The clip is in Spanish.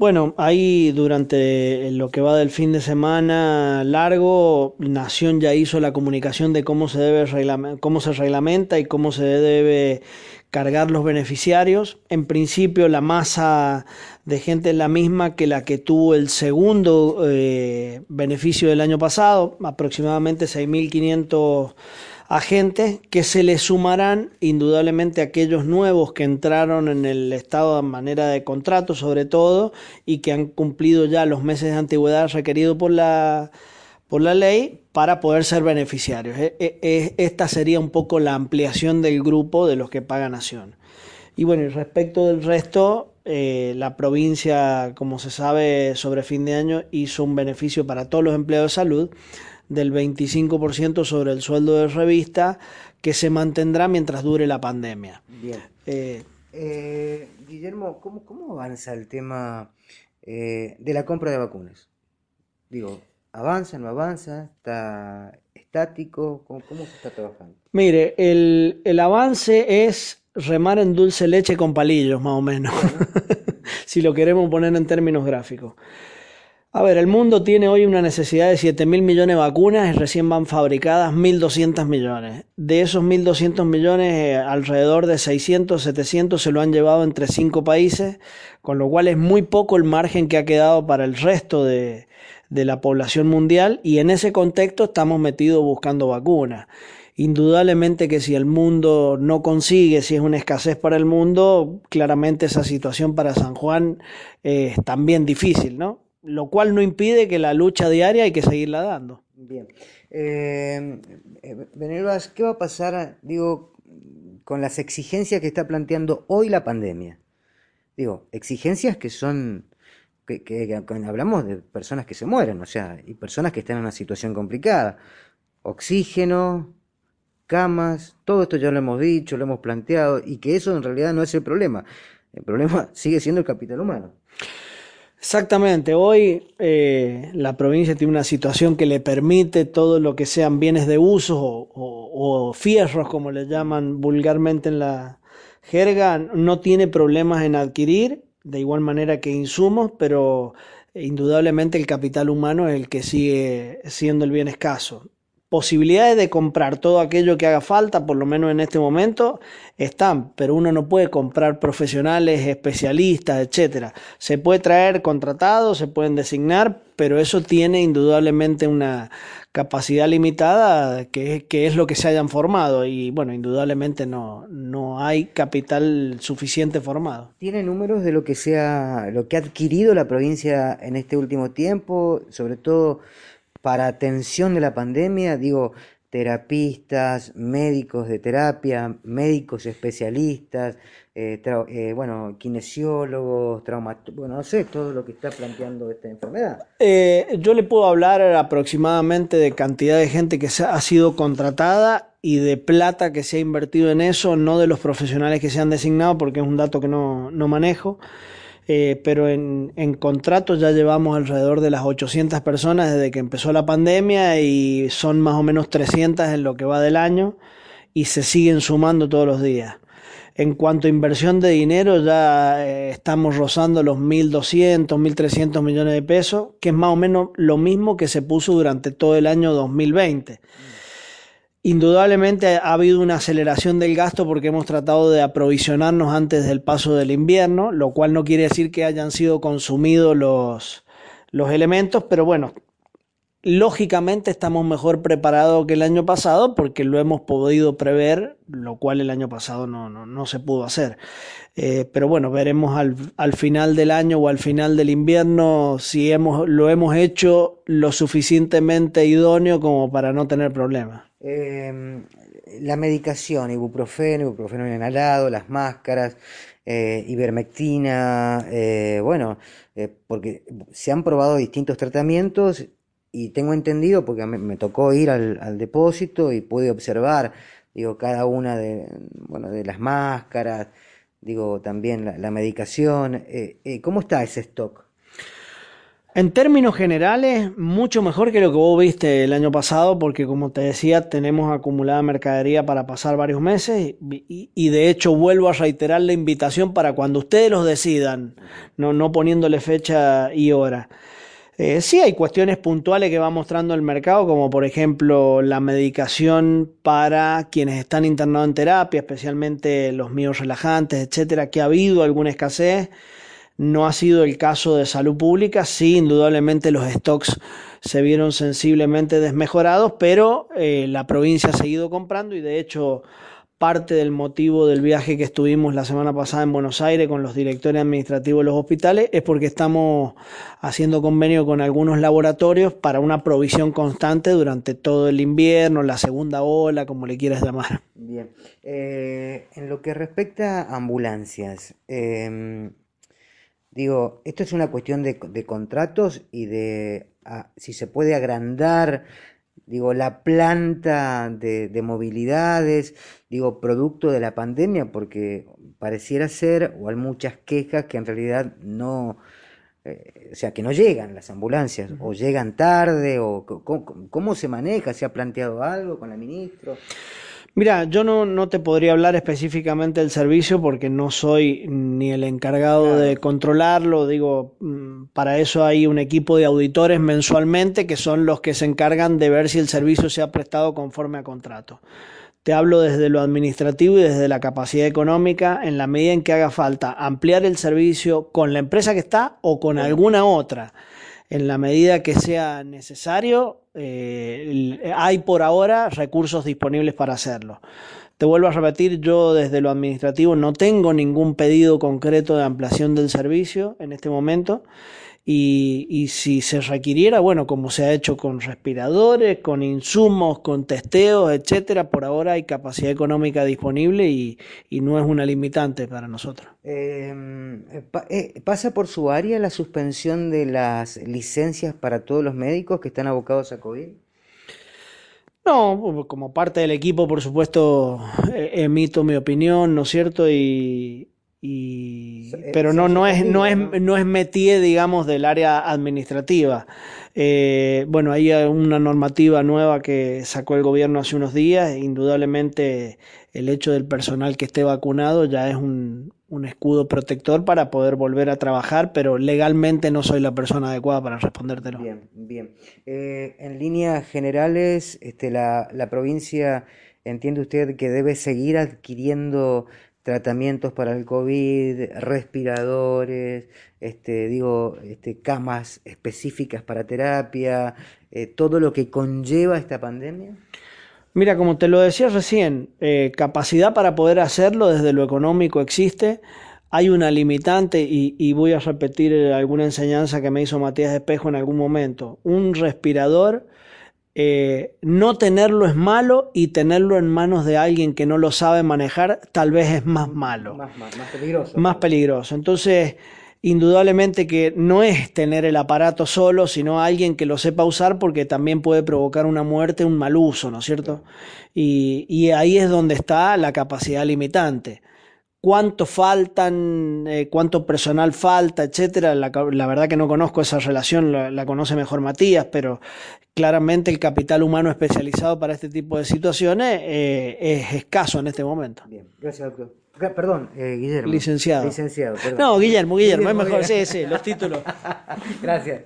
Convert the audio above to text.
Bueno, ahí durante lo que va del fin de semana largo, Nación ya hizo la comunicación de cómo se debe cómo se reglamenta y cómo se debe cargar los beneficiarios. En principio la masa de gente es la misma que la que tuvo el segundo eh, beneficio del año pasado, aproximadamente 6.500 agentes que se le sumarán indudablemente aquellos nuevos que entraron en el estado de manera de contrato sobre todo y que han cumplido ya los meses de antigüedad requeridos por la por la ley para poder ser beneficiarios. E, e, e, esta sería un poco la ampliación del grupo de los que paga Nación. Y bueno, y respecto del resto, eh, la provincia, como se sabe, sobre fin de año hizo un beneficio para todos los empleados de salud del 25% sobre el sueldo de revista que se mantendrá mientras dure la pandemia. Bien. Eh, eh, Guillermo, ¿cómo, ¿cómo, avanza el tema de la compra de vacunas? Digo, ¿Avanza, no avanza? ¿Está estático? ¿Cómo, se está trabajando? Mire, el, el, avance es remar en dulce leche con palillos, más o menos, si lo queremos poner en términos gráficos. A ver, el mundo tiene hoy una necesidad de 7 mil millones de vacunas y recién van fabricadas 1.200 millones. De esos 1.200 millones, eh, alrededor de 600, 700 se lo han llevado entre cinco países, con lo cual es muy poco el margen que ha quedado para el resto de, de la población mundial y en ese contexto estamos metidos buscando vacunas. Indudablemente que si el mundo no consigue, si es una escasez para el mundo, claramente esa situación para San Juan es también difícil, ¿no? Lo cual no impide que la lucha diaria hay que seguirla dando. Bien. Eh, eh ¿qué va a pasar, digo, con las exigencias que está planteando hoy la pandemia? Digo, exigencias que son que, hablamos de personas que se mueren, o sea, y personas que están en una situación complicada. Oxígeno, camas, todo esto ya lo hemos dicho, lo hemos planteado, y que eso en realidad no es el problema. El problema sigue siendo el capital humano. Exactamente, hoy eh, la provincia tiene una situación que le permite todo lo que sean bienes de uso o fierros, como le llaman vulgarmente en la jerga, no tiene problemas en adquirir de igual manera que insumos, pero indudablemente el capital humano es el que sigue siendo el bien escaso. Posibilidades de comprar todo aquello que haga falta, por lo menos en este momento, están, pero uno no puede comprar profesionales, especialistas, etcétera. Se puede traer contratados, se pueden designar, pero eso tiene indudablemente una capacidad limitada, que que es lo que se hayan formado, y bueno, indudablemente no, no hay capital suficiente formado. ¿Tiene números de lo que sea, lo que ha adquirido la provincia en este último tiempo, sobre todo para atención de la pandemia? Digo, terapistas, médicos de terapia, médicos especialistas, eh, eh, bueno, kinesiólogos, traumatólogos, bueno, no sé, todo lo que está planteando esta enfermedad. Eh, yo le puedo hablar aproximadamente de cantidad de gente que ha sido contratada y de plata que se ha invertido en eso, no de los profesionales que se han designado, porque es un dato que no, no manejo. Eh, pero en, en contratos ya llevamos alrededor de las 800 personas desde que empezó la pandemia y son más o menos 300 en lo que va del año y se siguen sumando todos los días. En cuanto a inversión de dinero, ya eh, estamos rozando los 1.200, 1.300 millones de pesos, que es más o menos lo mismo que se puso durante todo el año 2020. Indudablemente ha habido una aceleración del gasto porque hemos tratado de aprovisionarnos antes del paso del invierno, lo cual no quiere decir que hayan sido consumidos los, los elementos, pero bueno, lógicamente estamos mejor preparados que el año pasado porque lo hemos podido prever, lo cual el año pasado no, no, no se pudo hacer. Eh, pero bueno, veremos al, al, final del año o al final del invierno si hemos, lo hemos hecho lo suficientemente idóneo como para no tener problemas. Eh, la medicación, ibuprofeno, ibuprofeno inhalado, las máscaras, eh, ivermectina, eh, bueno, eh, porque se han probado distintos tratamientos y tengo entendido, porque me, tocó ir al, depósito y pude observar, digo, cada una de, bueno, de las máscaras, digo, también la, la medicación. ¿Cómo está ese stock? En términos generales, mucho mejor que lo que vos viste el año pasado, porque como te decía, tenemos acumulada mercadería para pasar varios meses y, de hecho vuelvo a reiterar la invitación para cuando ustedes los decidan, no, no poniéndole fecha y hora. Eh, sí hay cuestiones puntuales que va mostrando el mercado, como por ejemplo la medicación para quienes están internados en terapia, especialmente los míos relajantes, etcétera, que ha habido alguna escasez. No ha sido el caso de salud pública, sí, indudablemente los stocks se vieron sensiblemente desmejorados, pero eh, la provincia ha seguido comprando y de hecho parte del motivo del viaje que estuvimos la semana pasada en Buenos Aires con los directores administrativos de los hospitales es porque estamos haciendo convenio con algunos laboratorios para una provisión constante durante todo el invierno, la segunda ola, como le quieras llamar. Bien. Eh, en lo que respecta a ambulancias, eh, digo, esto es una cuestión de, de contratos y de a, si se puede agrandar digo, la planta de, de, movilidades, digo, producto de la pandemia, porque pareciera ser, o hay muchas quejas que en realidad no, eh, o sea, que no llegan las ambulancias, o llegan tarde, o cómo, cómo se maneja, se ha planteado algo con la ministra. Mira, yo no, no, te podría hablar específicamente del servicio porque no soy ni el encargado claro. de controlarlo. Digo, mm, para eso hay un equipo de auditores mensualmente que son los que se encargan de ver si el servicio se ha prestado conforme a contrato. Te hablo desde lo administrativo y desde la capacidad económica en la medida en que haga falta ampliar el servicio con la empresa que está o con alguna otra en la medida que sea necesario, eh, hay por ahora recursos disponibles para hacerlo. Te vuelvo a repetir, yo desde lo administrativo no tengo ningún pedido concreto de ampliación del servicio en este momento. Y, y, si se requiriera, bueno, como se ha hecho con respiradores, con insumos, con testeos, etcétera, por ahora hay capacidad económica disponible y, y no es una limitante para nosotros. Eh, eh, ¿Pasa por su área la suspensión de las licencias para todos los médicos que están abocados a COVID? No, como parte del equipo, por supuesto, emito mi opinión, ¿no es cierto? Y, y, pero no, no es, no es, no es métier, digamos, del área administrativa. Eh, bueno, hay una normativa nueva que sacó el gobierno hace unos días. Indudablemente, el hecho del personal que esté vacunado ya es un, un escudo protector para poder volver a trabajar, pero legalmente no soy la persona adecuada para respondértelo. Bien, bien. Eh, en líneas generales, este, la, la provincia, ¿entiende usted que debe seguir adquiriendo tratamientos para el COVID, respiradores, este, digo, este, camas específicas para terapia, eh, todo lo que conlleva esta pandemia? Mira, como te lo decía recién, eh, capacidad para poder hacerlo desde lo económico existe. Hay una limitante y, y, voy a repetir alguna enseñanza que me hizo Matías Espejo en algún momento. Un respirador eh, no tenerlo es malo y tenerlo en manos de alguien que no lo sabe manejar tal vez es más malo. Más, más, más peligroso. Más peligroso. Entonces, indudablemente que no es tener el aparato solo, sino alguien que lo sepa usar porque también puede provocar una muerte, un mal uso, ¿no es cierto? Y, y ahí es donde está la capacidad limitante cuánto faltan, eh, cuánto personal falta, etcétera. La, la, verdad que no conozco esa relación, la, la, conoce mejor Matías, pero claramente el capital humano especializado para este tipo de situaciones eh, es escaso en este momento. Bien, gracias, doctor. Perdón, eh, Guillermo. Licenciado. Licenciado, perdón. No, Guillermo, Guillermo, Guillermo es mejor, Guillermo. sí, sí, los títulos. gracias.